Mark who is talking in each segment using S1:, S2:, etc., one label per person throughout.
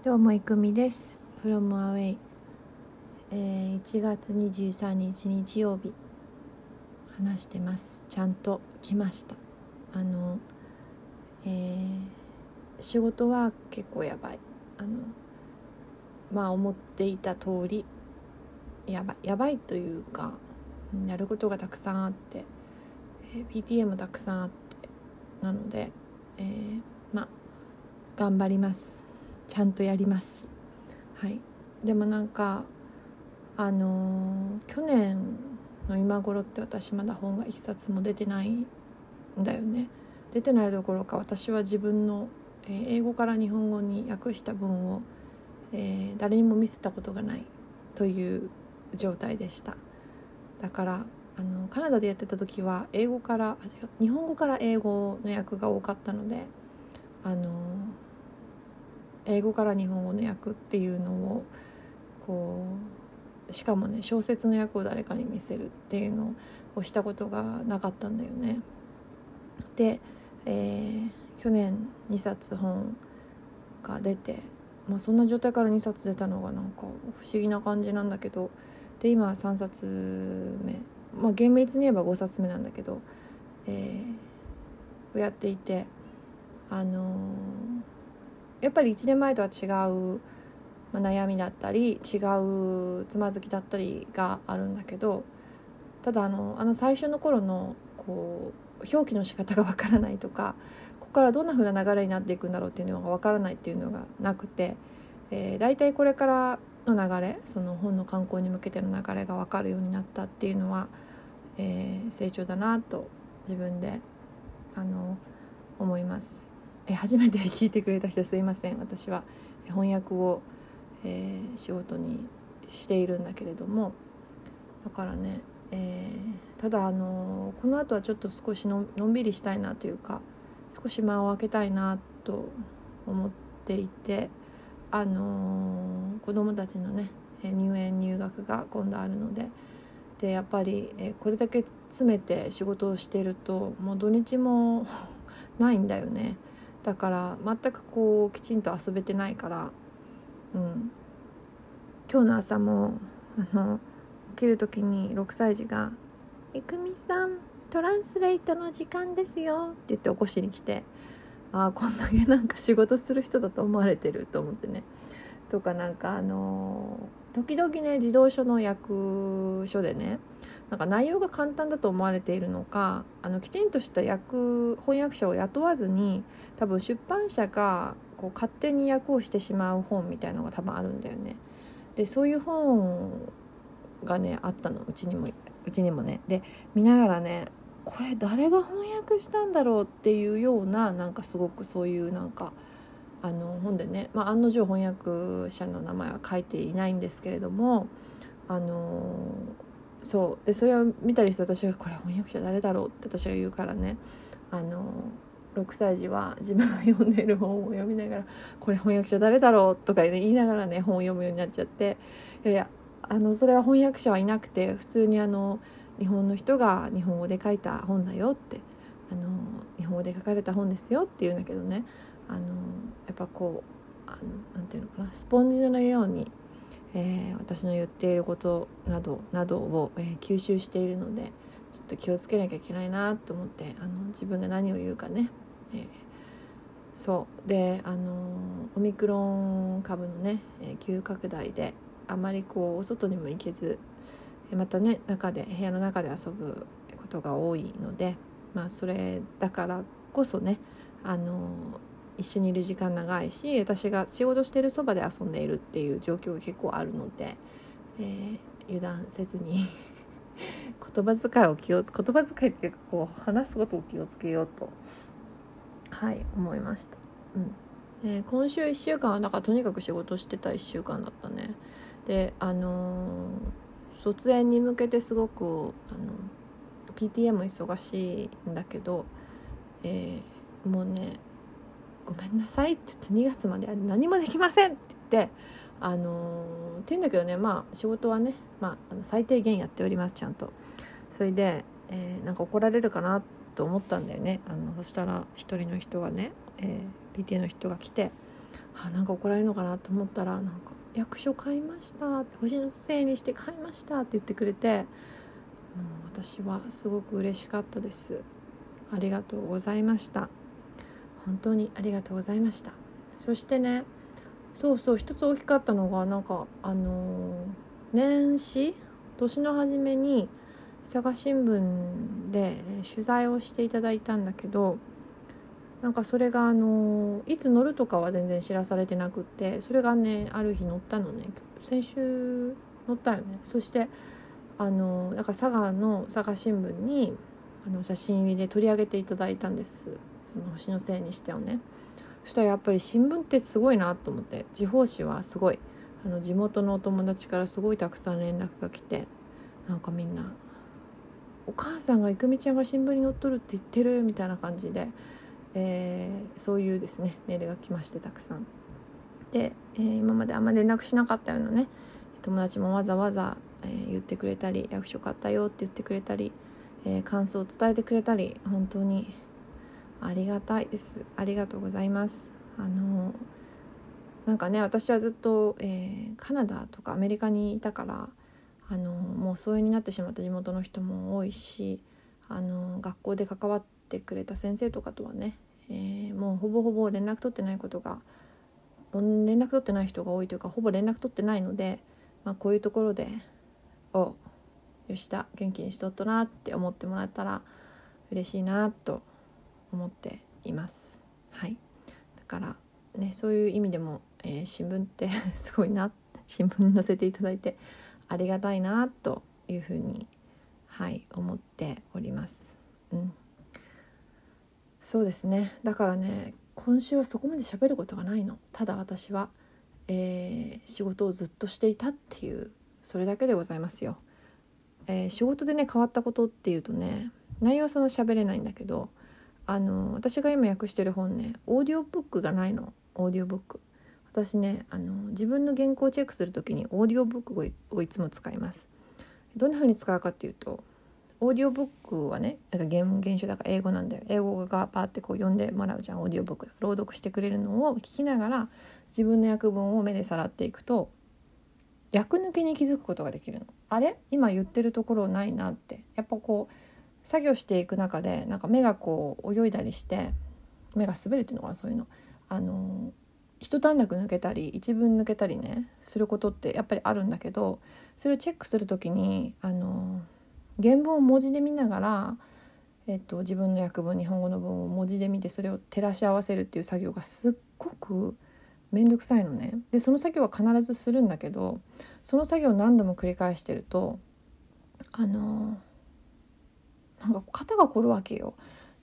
S1: どうもいくみです。From Away、えー、1月23日日曜日。話してます。ちゃんと来ました。あのえー、仕事は結構やばい。あのまあ思っていた通りやばいやばいというかやることがたくさんあって、えー、PTA もたくさんあってなので、えー、まあ頑張ります。ちゃんとやります。はい。でもなんかあのー、去年の今頃って私まだ本が一冊も出てないんだよね。出てないどころか私は自分の、えー、英語から日本語に訳した文を、えー、誰にも見せたことがないという状態でした。だからあのカナダでやってた時は英語からあ違う日本語から英語の訳が多かったのであの英語から日本語の訳っていうのをこうしかもね小説の訳を誰かに見せるっていうのをしたことがなかったんだよね。で、えー、去年2冊本が出て、まあ、そんな状態から2冊出たのがなんか不思議な感じなんだけどで今3冊目まあ厳密に言えば5冊目なんだけど、えー、をやっていてあのーやっぱり1年前とは違う、まあ、悩みだったり違うつまずきだったりがあるんだけどただあのあの最初の頃のこう表記の仕方がわからないとかここからどんな風な流れになっていくんだろうっていうのがわからないっていうのがなくて、えー、大体これからの流れその本の観光に向けての流れが分かるようになったっていうのは、えー、成長だなと自分であの思います。え 初めて聞いてくれた人すいません私は翻訳を、えー、仕事にしているんだけれどもだからね、えー、ただあのこの後はちょっと少しのんびりしたいなというか少し間を空けたいなと思っていてあの子供たちのね入園入学が今度あるのででやっぱり、えこれだけ詰めて仕事をしてるともう土日も ないんだよね。だから全くこうきちんと遊べてないから、うん、今日の朝もあの起きる時に6歳児が「いくみさんトランスレートの時間ですよ」って言って起こしに来てああこんだけなんか仕事する人だと思われてると思ってね。とかなんかあの時々ね児童書の役所でねなんか内容が簡単だと思われているのかあのきちんとした訳翻訳者を雇わずに多分出版社がこう勝手に訳をしてしまう本みたいのが多分あるんだよね。でそういう本がねあったのうちにもうちにもね。で見ながらねこれ誰が翻訳したんだろうっていうようななんかすごくそういうなんかあの本でね、まあ、案の定翻訳者の名前は書いていないんですけれどもあのそうでそれを見たりして私が「これ翻訳者誰だろう?」って私が言うからねあの6歳児は自分が読んでる本を読みながら「これ翻訳者誰だろう?」とか言いながらね本を読むようになっちゃっていやいやあのそれは翻訳者はいなくて普通にあの日本の人が日本語で書いた本だよってあの日本語で書かれた本ですよって言うんだけどねあのやっぱこうあのなんていうのかなスポンジのようにえー、私の言っていることなどなどを、えー、吸収しているのでちょっと気をつけなきゃいけないなと思ってあの自分が何を言うかね、えー、そう。であのオミクロン株のね、え急拡大であまりこうお外にも行けずまたね中で部屋の中で遊ぶことが多いのでまあそれだからこそねあの一緒にいる時間長いし私が仕事してるそばで遊んでいるっていう状況が結構あるので、えー、油断せずに 言葉遣いを気を言葉遣いっていうかこう話すことを気をつけようとはい思いました。うんえー、今週1週間はだからとにかく仕事してた1週間だったね。であのー、卒園に向けてすごくあの PTA も忙しいんだけど、えー、もうねごめんなさい」って言って2月まで何もできませんって言ってあのー、って言うんだけどねまあ仕事はね、まあ、の最低限やっておりますちゃんと。それで、えー、なんか怒られるかなと思ったんだよね。あのそしたら一人の人がね、えー、PTA の人が来て「あなんか怒られるのかなと思ったらなんか「役所買いました」って「星のせいにして買いました」って言ってくれてもう私はすごく嬉しかったです。ありがとうございました。本当にありがとうございました。そしてねそうそう一つ大きかったのがなんかあのー、年始年の初めに佐賀新聞で取材をしていただいたんだけどなんかそれがあのいつ乗るとかは全然知らされてなくってそれがねある日乗ったのね。先週乗ったよね。そしてあのなんか佐賀の佐賀新聞にあの写真入りで取り上げていただいたんです。その星のせいにしてをね。そしたらやっぱり新聞ってすごいなと思って。地方紙はすごい。あの地元のお友達からすごいたくさん連絡が来て。なんかみんな「お母さんが郁美ちゃんが新聞に載っとるって言ってる」みたいな感じで。えー、そういうですね。メールが来ましてたくさん。で、えー、今まであんまり連絡しなかったようなね。友達もわざわざ、えー、言ってくれたり役所買ったよって言ってくれたり、え感想を伝えてくれたり本当にありがたいですありがとうございます。あのなんかね私はずっと、えカナダとかアメリカにいたからあのもう疎遠になってしまった地元の人も多いしあの学校で関わってくれた先生とかとはねえー、もうほぼほぼ連絡取ってないことが連絡取ってない人が多いというかほぼ連絡取ってないので、まあ、こういうところで「お吉田元気にしとっとな」って思ってもらったら嬉しいなと思っています。はい、だからねそういう意味でも、えー、新聞って すごいな新聞に載せていただいてありがたいなというふうにはい思っております。うん。そうですね。だからね今週はそこまで喋ることがないの。ただ私は、えー、仕事をずっとしていたっていうそれだけでございますよ、えー、仕事でね変わったことっていうとね内容はその喋れないんだけどあの私が今訳してる本ねオーディオブックがないの。オーディオブック。私ねあの自分の原稿をチェックする時にオーディオブックをいつも使います。どんな風に使うかっていうとオーディオブックはねなんか原原書だから英語なんだよ。英語がバーってこう読んでもらうじゃんオーディオブック。朗読してくれるのを聞きながら自分の訳文を目でさらっていくと訳抜けに気づくことができるの。あれ？今言ってるところないなって。やっぱこう作業していく中でなんか目がこう泳いだりして目が滑るっていうのかなそういうの。あの一段落抜けたり一文抜けたりねすることってやっぱりあるんだけどそれをチェックする時にあの原文を文字で見ながら、えっと、自分の訳文日本語の文を文字で見てそれを照らし合わせるっていう作業がすっごく面倒くさいのね。でその作業は必ずするんだけどその作業を何度も繰り返してるとあのなんか肩が凝るわけよ。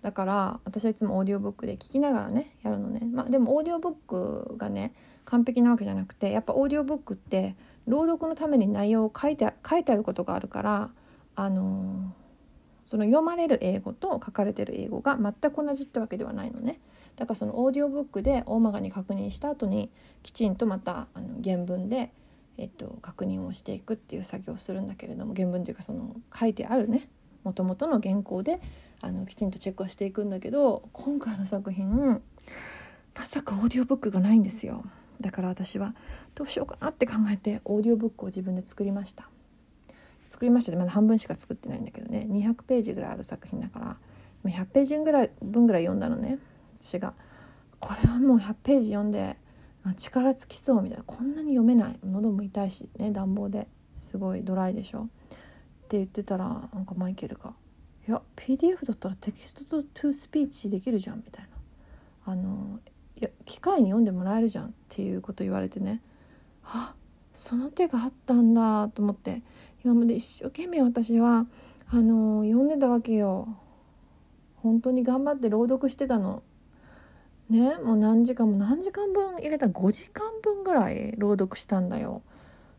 S1: だから私はいつもオーディオブックで聞きながらねやるのね。まあ、でもオーディオブックがね完璧なわけじゃなくてやっぱオーディオブックって朗読のために内容を書いて書いてあることがあるからあのその読まれる英語と書かれてる英語が全く同じってわけではないのね。だからそのオーディオブックで大まかに確認した後にきちんとまたあの原文で、えっと、確認をしていくっていう作業をするんだけれども原文というかその書いてあるねもともとの原稿であのきちんとチェックをしていくんだけど今回の作品まさかオーディオブックがないんですよ。だから私はどうしようかなって考えてオーディオブックを自分で作りました。作りましたでまだ半分しか作ってないんだけどね。200ページぐらいある作品だから100ページぐらい分ぐらい読んだのね。私がこれはもう100ページ読んで力尽きそうみたいな。こんなに読めない。喉も痛いしね暖房で。すごいドライでしょ。って言ってたらなんかマイケルが「いや PDF だったらテキストとトゥースピーチできるじゃん」みたいな。あのいや機械に読んでもらえるじゃんっていうこと言われてね。あその手があったんだと思って。今まで一生懸命私はあの読んでたわけよ。本当に頑張って朗読してたの。ねもう何時間も何時間分入れた？5時間分ぐらい朗読したんだよ。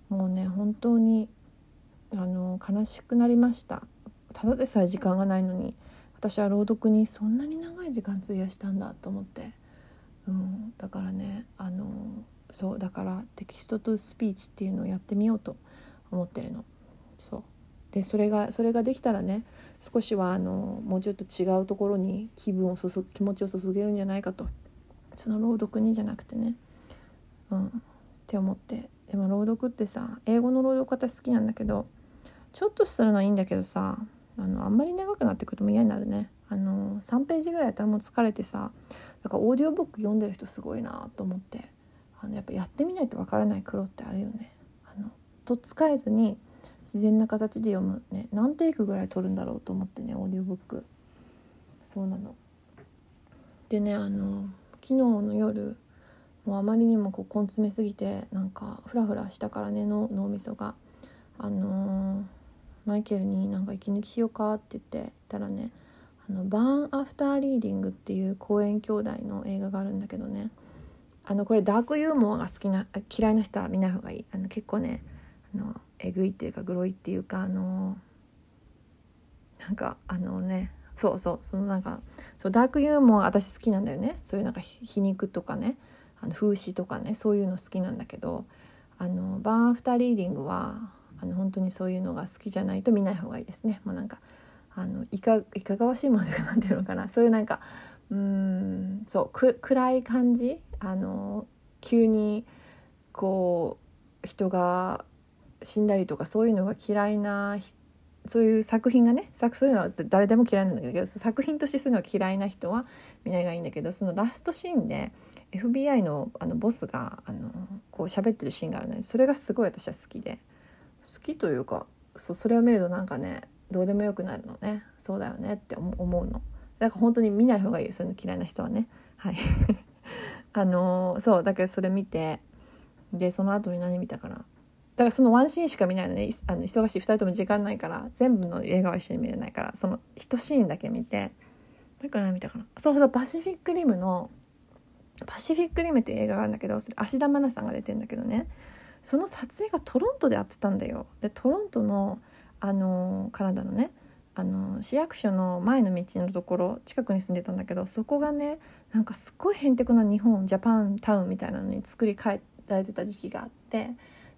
S1: もうね本当にあの悲しくなりました。ただでさえ時間がないのに私は朗読にそんなに長い時間費やしたんだと思って、うん、だからねあのそうだからテキストとスピーチっていうのをやってみようと思ってるの。そう。でそれがそれができたらね少しはあのもうちょっと違うところに気分を注気持ちを注げるんじゃないかと。その朗読にじゃなくてね。うん、って思って。でも朗読ってさ英語の朗読私好きなんだけどちょっとするのはいいんだけどさあのあんまり長くなってくるとも嫌になるね。あの3ページぐらいやったらもう疲れてさだからオーディオブック読んでる人すごいなと思って。あのやっぱやってみないとわからない苦労ってあるよね。あのとっつかえずに自然な形で読むね。何テイクぐらい取るんだろうと思ってねオーディオブック。そうなの。でねあの昨日の夜もうあまりにもこう根詰めすぎてなんかフラフラしたからねの脳みそが。あのー、マイケルになんか息抜きしようかって言ってたらねあのバーン・アフター・リーディングっていうコーエン兄弟の映画があるんだけどね。あのこれダークユーモアが好きな嫌いな人は見ない方がいい。あの結構ねあのえぐいっていうかグロいっていうかあのなんかあのねそうそうそのなんかそうダークユーモア私好きなんだよね。そういうなんか皮肉とかねあの風刺とかねそういうの好きなんだけどあのバーンアフターリーディングはの本当にそういうのが好きじゃないと見ない方がいいですね。もうなんかあのいかいかがわしいものとかなんていうのかな。そういうなんかうんそうく暗い感じ？あの急にこう人が死んだりとかそういうのが嫌いなそういう作品がね作そういうのは誰でも嫌いなんだけど作品としてそういうのが嫌いな人は見ないがいいんだけどそのラストシーンで FBI のあのボスがあのこう喋ってるシーンがあるのでそれがすごい私は好きで。好きというかそそれを見るとなんかねどうでもよくなるのね。そうだよね。って思うの。だから本当に見ない方がいいそういうの嫌いな人はね。はい。あのそう。だけどそれ見てでその後に何見たかな。だからそのワンシーンしか見ないのね。あの忙しい。2人とも時間ないから全部の映画は一緒に見れないからその1シーンだけ見て。もう一個何見たかな。そうそう。パシフィックリムのパシフィックリムっていう映画があるんだけどそれ芦田愛菜さんが出てんだけどね。その撮影がトロントでやってたんだよ。でトロントのあのカナダのねあの市役所の前の道のところ近くに住んでたんだけどそこがねなんかすっごいへんてこな日本ジャパンタウンみたいなのに作り変えられてた時期があって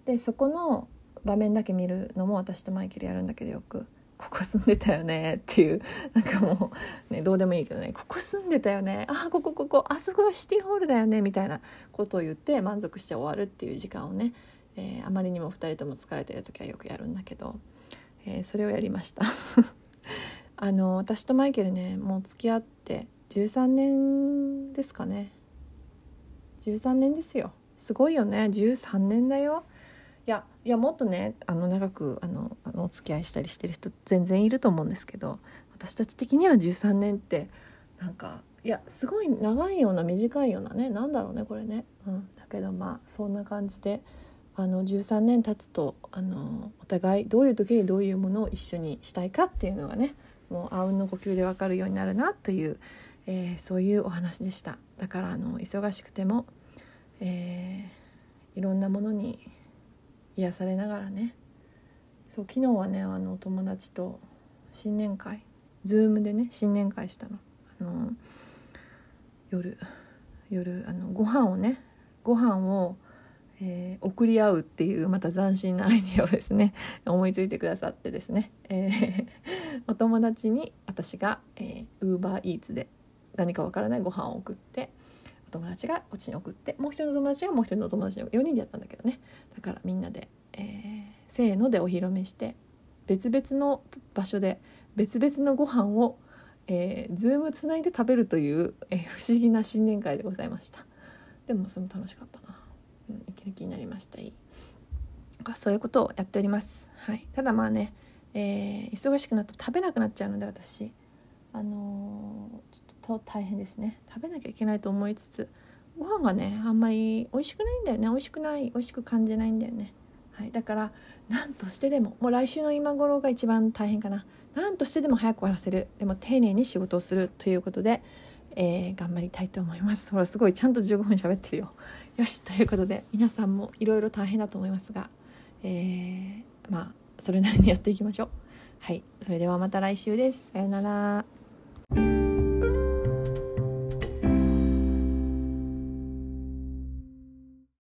S1: でそこの場面だけ見るのも私とマイケルやるんだけどよく。ここ住んでたよねっていうなんかもう、ね、どうでもいいけどねここ住んでたよねあここここあそこがシティホールだよねみたいなことを言って満足して終わるっていう時間をね、えー、あまりにも2人とも疲れてる時はよくやるんだけど、えー、それをやりました。あの私とマイケルねもう付き合って13年ですかね。13年ですよ。すごいよね。13年だよ。いやいやもっとねあの長くあのあのお付き合いしたりしてる人全然いると思うんですけど私たち的には13年ってなんかいやすごい長いような短いようなねなんだろうねこれね、うん、だけどまあそんな感じであの13年経つとあのお互いどういう時にどういうものを一緒にしたいかっていうのがねもうあうんの呼吸で分かるようになるなという、えー、そういうお話でした。だからあの忙しくても、えー、いろんなものに癒されながらね。そう昨日はねあの友達と新年会 Zoom でね新年会したの。あの夜夜あのご飯をねご飯を、えー、送り合うっていうまた斬新なアイディアをですね 思いついてくださってですね、えー、お友達に私が、えー、UberEats で何かわからないご飯を送ってお友達がこっちに送ってもう一人の友達がもう一人の友達に4人でやったんだけどね。だからみんなで、えー、せーのでお披露目して別々の場所で別々のご飯をえー、ズームつないで食べるという、えー、不思議な新年会でございました。でもそれも楽しかったな、うん、息抜きになりました。いい。そういうことをやっております、はい、ただまあね、えー、忙しくなると食べなくなっちゃうので私。あのー、ちょっと大変ですね。食べなきゃいけないと思いつつご飯がねあんまり美味しくないんだよね。美味しくない美味しく感じないんだよね、はい、だから何としてでももう来週の今頃が一番大変かな。何としてでも早く終わらせる。でも丁寧に仕事をするということで、えー、頑張りたいと思います。ほらすごいちゃんと15分喋ってるよ。よしということで皆さんもいろいろ大変だと思いますが、えー、まあそれなりにやっていきましょう。はい。それではまた来週です。さようなら。